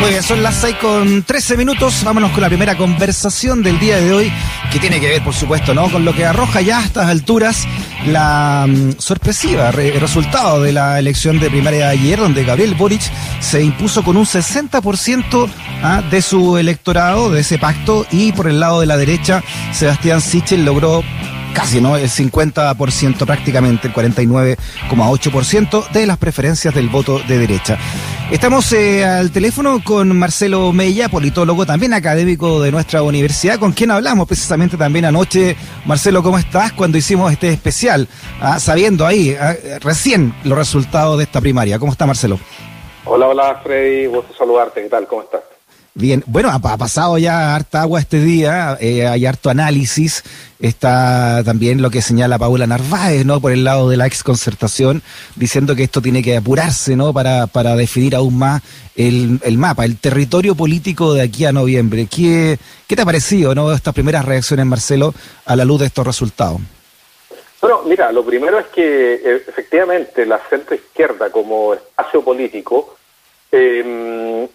Muy bien, son las 6 con 13 minutos. Vámonos con la primera conversación del día de hoy, que tiene que ver, por supuesto, ¿no? Con lo que arroja ya a estas alturas la mm, sorpresiva resultado de la elección de primaria de ayer, donde Gabriel Boric se impuso con un 60% ¿ah? de su electorado, de ese pacto, y por el lado de la derecha, Sebastián Sichel logró casi, ¿no? El 50% prácticamente, el 49,8% de las preferencias del voto de derecha. Estamos eh, al teléfono con Marcelo Mella, politólogo, también académico de nuestra universidad, con quien hablamos precisamente también anoche. Marcelo, ¿cómo estás? Cuando hicimos este especial, ah, sabiendo ahí ah, recién los resultados de esta primaria. ¿Cómo está Marcelo? Hola, hola Freddy, gusto saludarte, ¿qué tal? ¿Cómo estás? Bien, bueno, ha, pasado ya harta agua este día, eh, hay harto análisis, está también lo que señala Paula Narváez, ¿no? Por el lado de la exconcertación, diciendo que esto tiene que apurarse, ¿no? Para, para definir aún más el, el mapa, el territorio político de aquí a noviembre. ¿Qué, ¿Qué te ha parecido, ¿no? Estas primeras reacciones, Marcelo, a la luz de estos resultados. Bueno, mira, lo primero es que eh, efectivamente la centro izquierda como espacio político eh,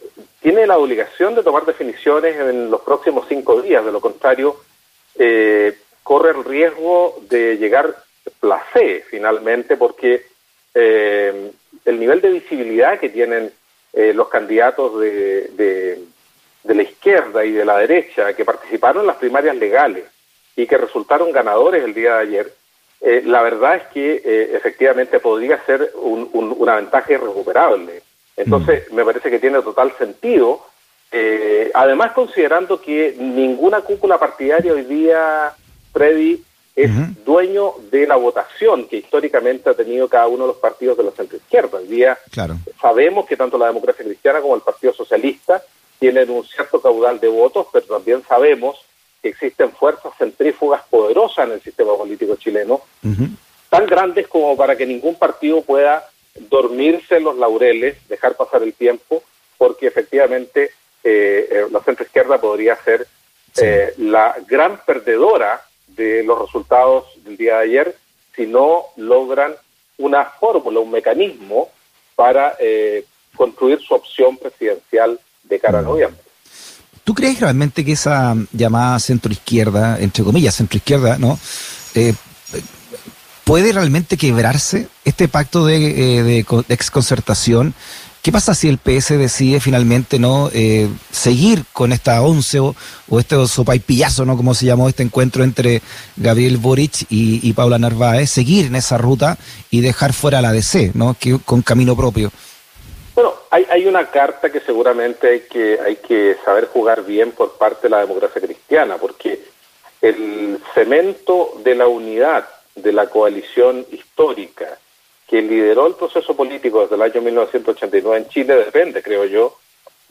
tiene la obligación de tomar definiciones en los próximos cinco días, de lo contrario, eh, corre el riesgo de llegar placé finalmente, porque eh, el nivel de visibilidad que tienen eh, los candidatos de, la izquierda y de la derecha que participaron en las primarias legales y que resultaron ganadores el día de ayer, la verdad es que efectivamente podría ser un, una ventaja irrecuperable. Entonces, mm. me parece que tiene total sentido. Eh, además, considerando que ninguna cúpula partidaria hoy día, Freddy, es dueño de la votación que históricamente ha tenido cada uno de los partidos de la centroizquierda. Hoy día sabemos que tanto la democracia cristiana como el Partido Socialista tienen un cierto caudal de votos, pero también sabemos que existen fuerzas centrífugas poderosas en el sistema político chileno, tan grandes como para que ningún partido pueda dormirse en los laureles, dejar pasar el tiempo, porque efectivamente eh, eh, la centro izquierda podría ser eh, la gran perdedora de los resultados del día de ayer si no logran una fórmula, un mecanismo para construir su opción presidencial de cara a noviembre. ¿Tú crees realmente que esa llamada centroizquierda, entre comillas centroizquierda, ¿no? ¿Puede realmente quebrarse este pacto de, eh, de, exconcertación? ¿Qué pasa si el PS decide finalmente no eh, seguir con esta once o, este sopaipillazo, ¿no? Como se llamó este encuentro entre Gabriel Boric y, Paula Narváez, seguir en esa ruta y dejar fuera la DC, ¿no? Que, con camino propio. Bueno, hay, hay una carta que seguramente hay que, hay que saber jugar bien por parte de la democracia cristiana, porque el cemento de la unidad de la coalición histórica que lideró el proceso político desde el año 1989 en Chile depende, creo yo,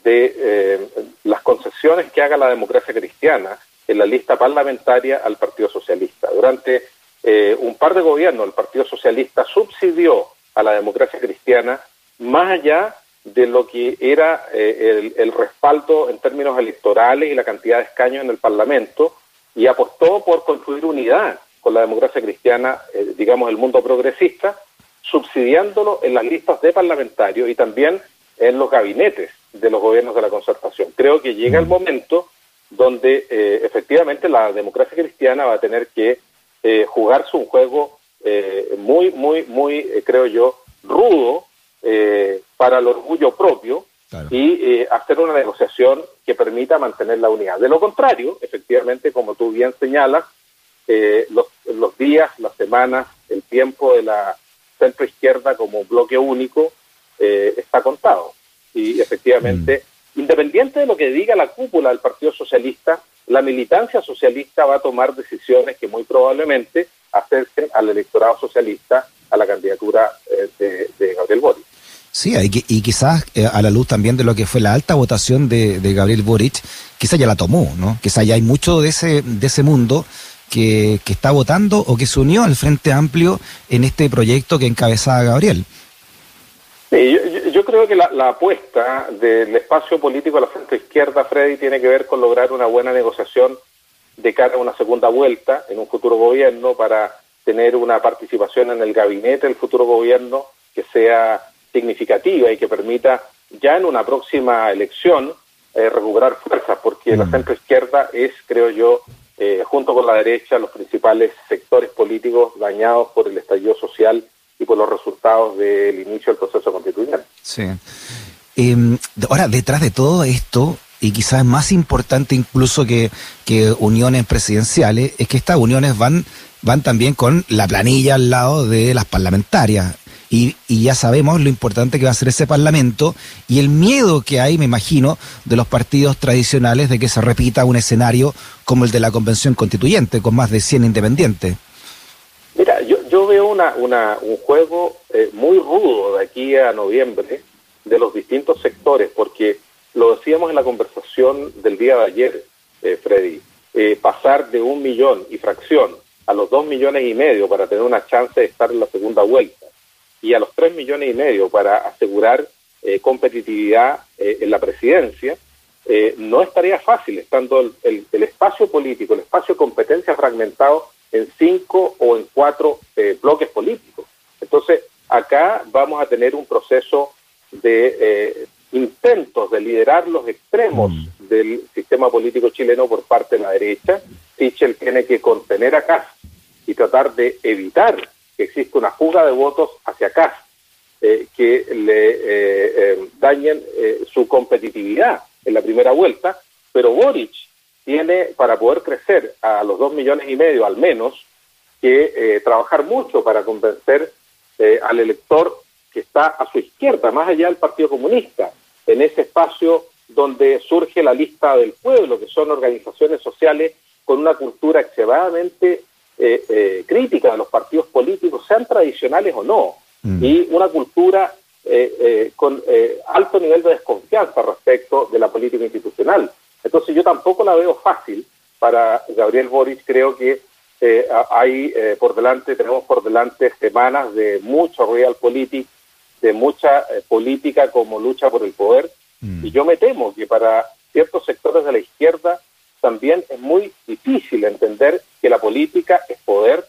de eh, las concesiones que haga la democracia cristiana en la lista parlamentaria al Partido Socialista. Durante eh, un par de gobiernos, el Partido Socialista subsidió a la democracia cristiana más allá de lo que era eh, el, el, respaldo en términos electorales y la cantidad de escaños en el Parlamento y apostó por construir unidad con la democracia cristiana, eh, digamos, el mundo progresista, subsidiándolo en las listas de parlamentarios y también en los gabinetes de los gobiernos de la concertación. Creo que llega el mm. momento donde eh, efectivamente la democracia cristiana va a tener que eh, jugarse un juego muy, muy, muy, creo yo, rudo para el orgullo propio y hacer una negociación que permita mantener la unidad. De lo contrario, efectivamente, como tú bien señalas, eh, los, los días, las semanas, el tiempo de la centro izquierda como bloque único eh, está contado. Y efectivamente, mm. independiente de lo que diga la cúpula del Partido Socialista, la militancia socialista va a tomar decisiones que muy probablemente acerquen al electorado socialista a la candidatura eh, de, Gabriel Boric. Sí, y, quizás a la luz también de lo que fue la alta votación de, de Gabriel Boric, quizás ya la tomó, ¿no? Quizás ya hay mucho de ese, de ese mundo que, está votando o que se unió al Frente Amplio en este proyecto que encabezaba Gabriel. Sí, yo, creo que la, apuesta del espacio político a la centro izquierda, Freddy, tiene que ver con lograr una buena negociación de cara a una segunda vuelta en un futuro gobierno para tener una participación en el gabinete del futuro gobierno que sea significativa y que permita ya en una próxima elección recuperar fuerzas, porque la mm. centro izquierda es, creo yo, junto con la derecha, los principales sectores políticos dañados por el estallido social y por los resultados del inicio del proceso constituyente. Sí. Em, ahora, detrás de todo esto, y quizás más importante incluso que, que uniones presidenciales, es que estas uniones van, van también con la planilla al lado de las parlamentarias. Y, y, ya sabemos lo importante que va a ser ese Parlamento y el miedo que hay, me imagino, de los partidos tradicionales de que se repita un escenario como el de la Convención Constituyente, con más de 100 independientes. Mira, yo, yo veo una, una, un juego eh, muy rudo de aquí a noviembre de los distintos sectores, porque lo decíamos en la conversación del día de ayer, eh, Freddy, eh, pasar de un millón y fracción a los dos millones y medio para tener una chance de estar en la segunda vuelta y a los tres millones y medio para asegurar eh, competitividad en la presidencia, no estaría fácil, estando el, el, espacio político, el espacio de competencia fragmentado en cinco o en cuatro bloques políticos. Entonces, acá vamos a tener un proceso de intentos de liderar los extremos mm. del sistema político chileno por parte de la derecha, Sichel tiene que contener a Kass y tratar de evitar que exista una fuga de votos hacia Kass, eh, que le eh, eh, dañen su competitividad en la primera vuelta, pero Boric tiene, para poder crecer a los dos millones y medio al menos, que trabajar mucho para convencer al elector que está a su izquierda, más allá del Partido Comunista, en ese espacio donde surge la lista del pueblo, que son organizaciones sociales con una cultura extremadamente crítica de los partidos políticos, sean tradicionales o no, mm. y una cultura eh, con alto nivel de desconfianza respecto de la política institucional. Entonces yo tampoco la veo fácil para Gabriel Boric, creo que hay por delante, tenemos por delante semanas de mucho real político de mucha eh, política como lucha por el poder. Mm. Y yo me temo que para ciertos sectores de la izquierda también es muy difícil entender que la política es poder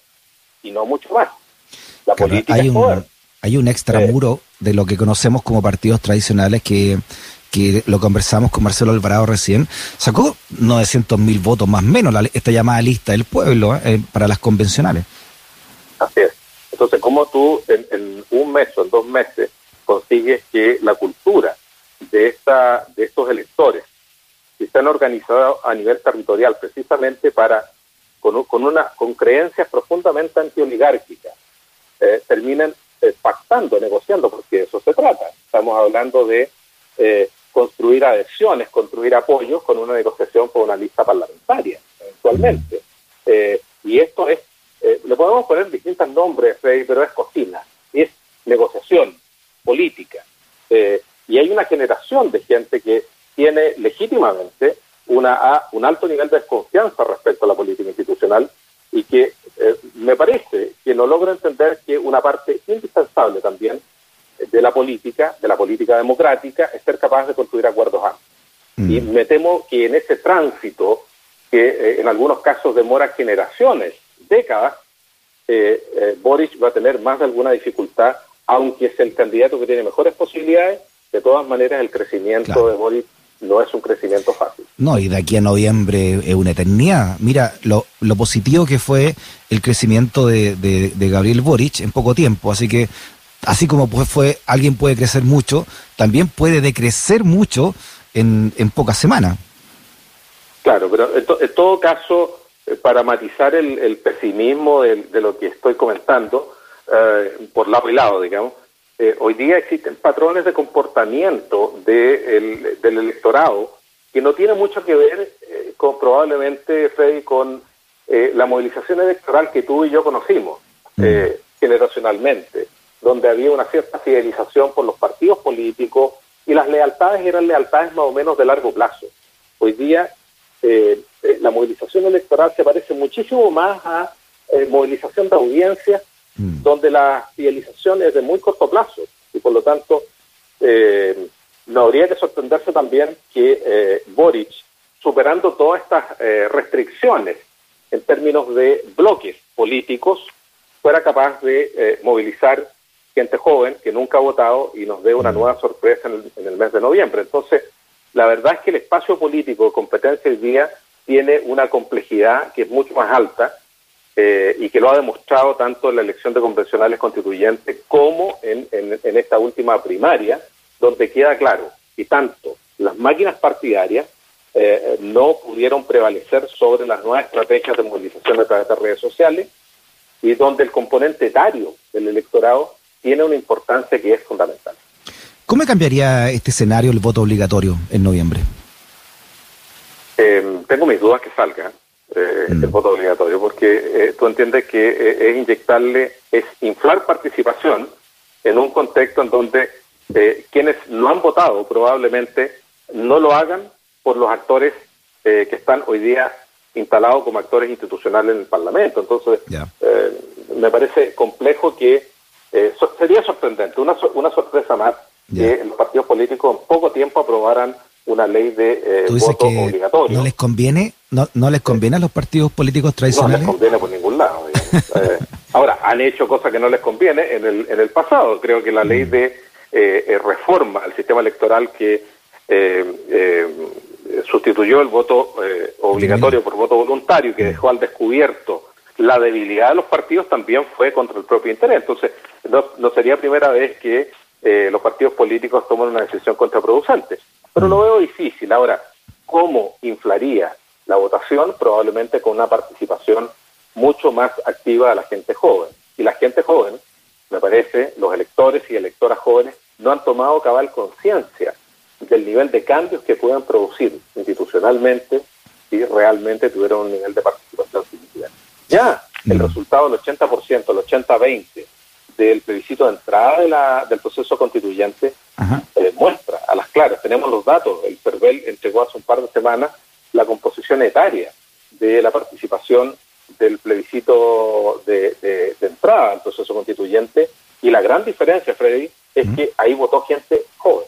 y no mucho más. La política hay es poder. Hay un extramuro de lo que conocemos como partidos tradicionales que que lo conversamos con Marcelo Alvarado recién, sacó 900 mil votos más o menos esta llamada lista del pueblo eh, para las convencionales. Así es. Entonces, ¿cómo tú en, un mes o en dos meses consigues que la cultura de, esta, de estos electores que están organizados a nivel territorial precisamente para con, con una con creencias profundamente antioligárquicas eh, terminen eh, pactando, negociando, porque de eso se trata. Estamos hablando de eh, construir adhesiones, construir apoyos con una negociación por una lista parlamentaria, eventualmente. Eh, y esto es eh, le podemos poner distintos nombres, pero es cocina, es negociación política. Y hay una generación de gente que tiene legítimamente una, un alto nivel de desconfianza respecto a la política institucional y que eh, me parece que no logra entender que una parte indispensable también de la política, de la política democrática, es ser capaz de construir acuerdos amplios. Mm. Y me temo que en ese tránsito, que en algunos casos demora generaciones décadas, eh, eh, Boris va a tener más de alguna dificultad, aunque es el candidato que tiene mejores posibilidades, de todas maneras el crecimiento de Boris no es un crecimiento fácil. No, y de aquí a noviembre es una eternidad. Mira, lo, lo positivo que fue el crecimiento de, de, Gabriel Boric en poco tiempo, así que así como pues fue alguien puede crecer mucho, también puede decrecer mucho en, en pocas semanas. Claro, pero en todo caso eh, para matizar el, pesimismo de, lo que estoy comentando, eh, por lado y lado, digamos, eh, hoy día existen patrones de comportamiento del electorado que no tienen mucho que ver con probablemente, Freddy, con la movilización electoral que tú y yo conocimos mm. generacionalmente, donde había una cierta fidelización por los partidos políticos y las lealtades eran lealtades más o menos de largo plazo. Hoy día eh, eh, la movilización electoral se parece muchísimo más a eh, movilización de audiencias, mm. donde la fidelización es de muy corto plazo y por lo tanto no habría que sorprenderse también que Boric, superando todas estas restricciones en términos de bloques políticos, fuera capaz de movilizar gente joven que nunca ha votado y nos dé una nueva sorpresa en el, mes de noviembre. Entonces, la verdad es que el espacio político de competencia hoy día tiene una complejidad que es mucho más alta eh, y que lo ha demostrado tanto en la elección de convencionales constituyentes como en, en, esta última primaria, donde queda claro que tanto las máquinas partidarias eh, no pudieron prevalecer sobre las nuevas estrategias de movilización a través de redes sociales y donde el componente etario del electorado tiene una importancia que es fundamental. ¿Cómo cambiaría este escenario el voto obligatorio en noviembre? Eh, tengo mis dudas que salga eh, mm. el voto obligatorio, porque eh, tú entiendes que es inyectarle, es inflar participación en un contexto en donde quienes no han votado probablemente no lo hagan por los actores que están hoy día instalados como actores institucionales en el Parlamento. Entonces, me parece complejo que eh, sería sorprendente, una, una sorpresa más que los partidos políticos en poco tiempo aprobaran una ley de eh, voto obligatorio. ¿No les conviene no, no les conviene a los partidos políticos tradicionales? No les conviene por ningún lado. Eh, ahora, han hecho cosas que no les conviene en el, en el pasado. Creo que la ley mm. de eh, reforma al sistema electoral que sustituyó el voto obligatorio por voto voluntario, que mm. dejó al descubierto la debilidad de los partidos también fue contra el propio interés. Entonces, no, sería primera vez que eh, los partidos políticos toman una decisión contraproducente. Pero lo veo difícil. Ahora, ¿cómo inflaría la votación? Probablemente con una participación mucho más activa de la gente joven. Y la gente joven, me parece, los electores y electoras jóvenes no han tomado cabal conciencia del nivel de cambios que puedan producir institucionalmente si realmente tuvieron un nivel de participación significativo. Ya el mm. resultado del 80%, el 80-20 del plebiscito de entrada de la, del proceso constituyente a las claras, tenemos los datos, el PERVEL entregó hace un par de semanas la composición etaria de la participación del plebiscito de, de, entrada al proceso constituyente. Y la gran diferencia, Freddy, es que ahí votó gente joven.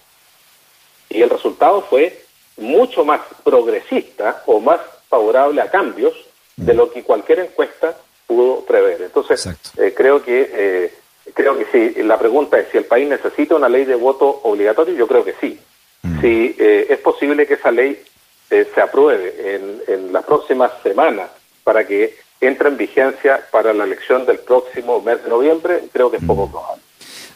Y el resultado fue mucho más progresista o más favorable a cambios de lo que cualquier encuesta pudo prever. Entonces, eh, creo que eh, creo que sí. La pregunta es si el país necesita una ley de voto obligatorio. Yo creo que sí. Mm. Si eh, es posible que esa ley se apruebe en, en las próximas semanas para que entre en vigencia para la elección del próximo mes de noviembre, creo que es poco mm. probable.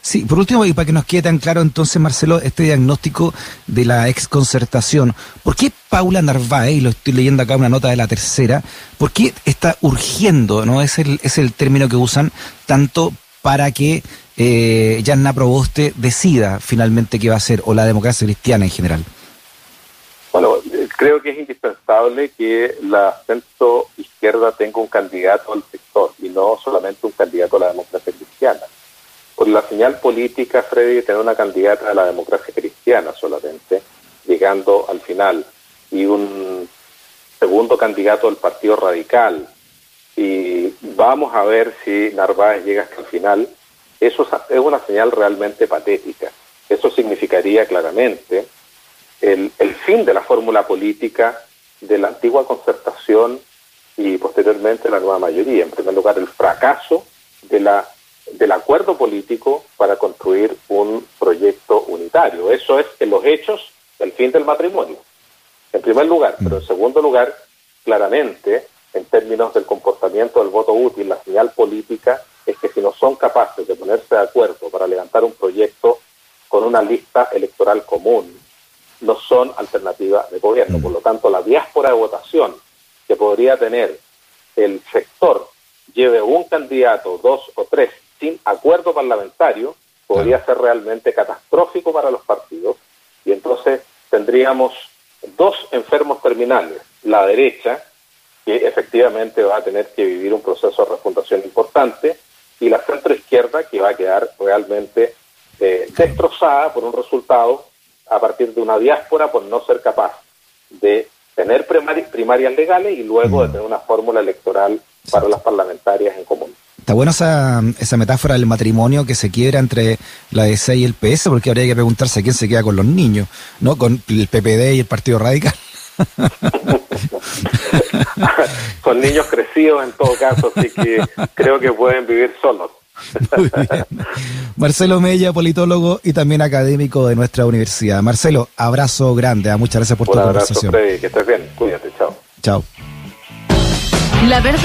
Sí, por último, y para que nos quede tan claro entonces, Marcelo, este diagnóstico de la exconcertación, ¿por qué Paula Narváez, y lo estoy leyendo acá una nota de la tercera, por qué está urgiendo, no es el, es el término que usan, tanto para que eh, Yanna Proboste decida finalmente qué va a ser, o la democracia cristiana en general? Bueno, creo que es indispensable que la centro izquierda tenga un candidato al sector y no solamente un candidato a la democracia cristiana por la señal política, Freddy, tener una candidata a la democracia cristiana solamente, llegando al final, y un segundo candidato del Partido Radical, y vamos a ver si Narváez llega hasta el final, eso es una señal realmente patética. Eso significaría claramente el, el fin de la fórmula política de la antigua concertación y posteriormente la nueva mayoría. En primer lugar, el fracaso de la del acuerdo político para construir un proyecto unitario. Eso es en los hechos el fin del matrimonio, en primer lugar, pero en segundo lugar, claramente, en términos del comportamiento del voto útil, la señal política es que si no son capaces de ponerse de acuerdo para levantar un proyecto con una lista electoral común, no son alternativa de gobierno. Por lo tanto, la diáspora de votación que podría tener el sector lleve un candidato, dos o tres sin acuerdo parlamentario podría ser realmente catastrófico para los partidos. Y entonces tendríamos dos enfermos terminales, la derecha, que efectivamente va a tener que vivir un proceso de refundación importante, y la centro izquierda, que va a quedar realmente eh, destrozada por un resultado a partir de una diáspora por no ser capaz de tener primarias legales y luego de mm. tener una fórmula electoral para las parlamentarias en común. Está buena esa, esa metáfora del matrimonio que se quiebra entre la DC y el PS, porque habría que preguntarse quién se queda con los niños, ¿no? Con el PPD y el Partido Radical. Son niños crecidos en todo caso, así que creo que pueden vivir solos. Muy bien. Marcelo Mella, politólogo y también académico de nuestra universidad. Marcelo, abrazo grande. ¿ah? Muchas gracias por Un tu abrazo, conversación. Freddy, que estés bien. Cuídate, chao. Chao. La verdad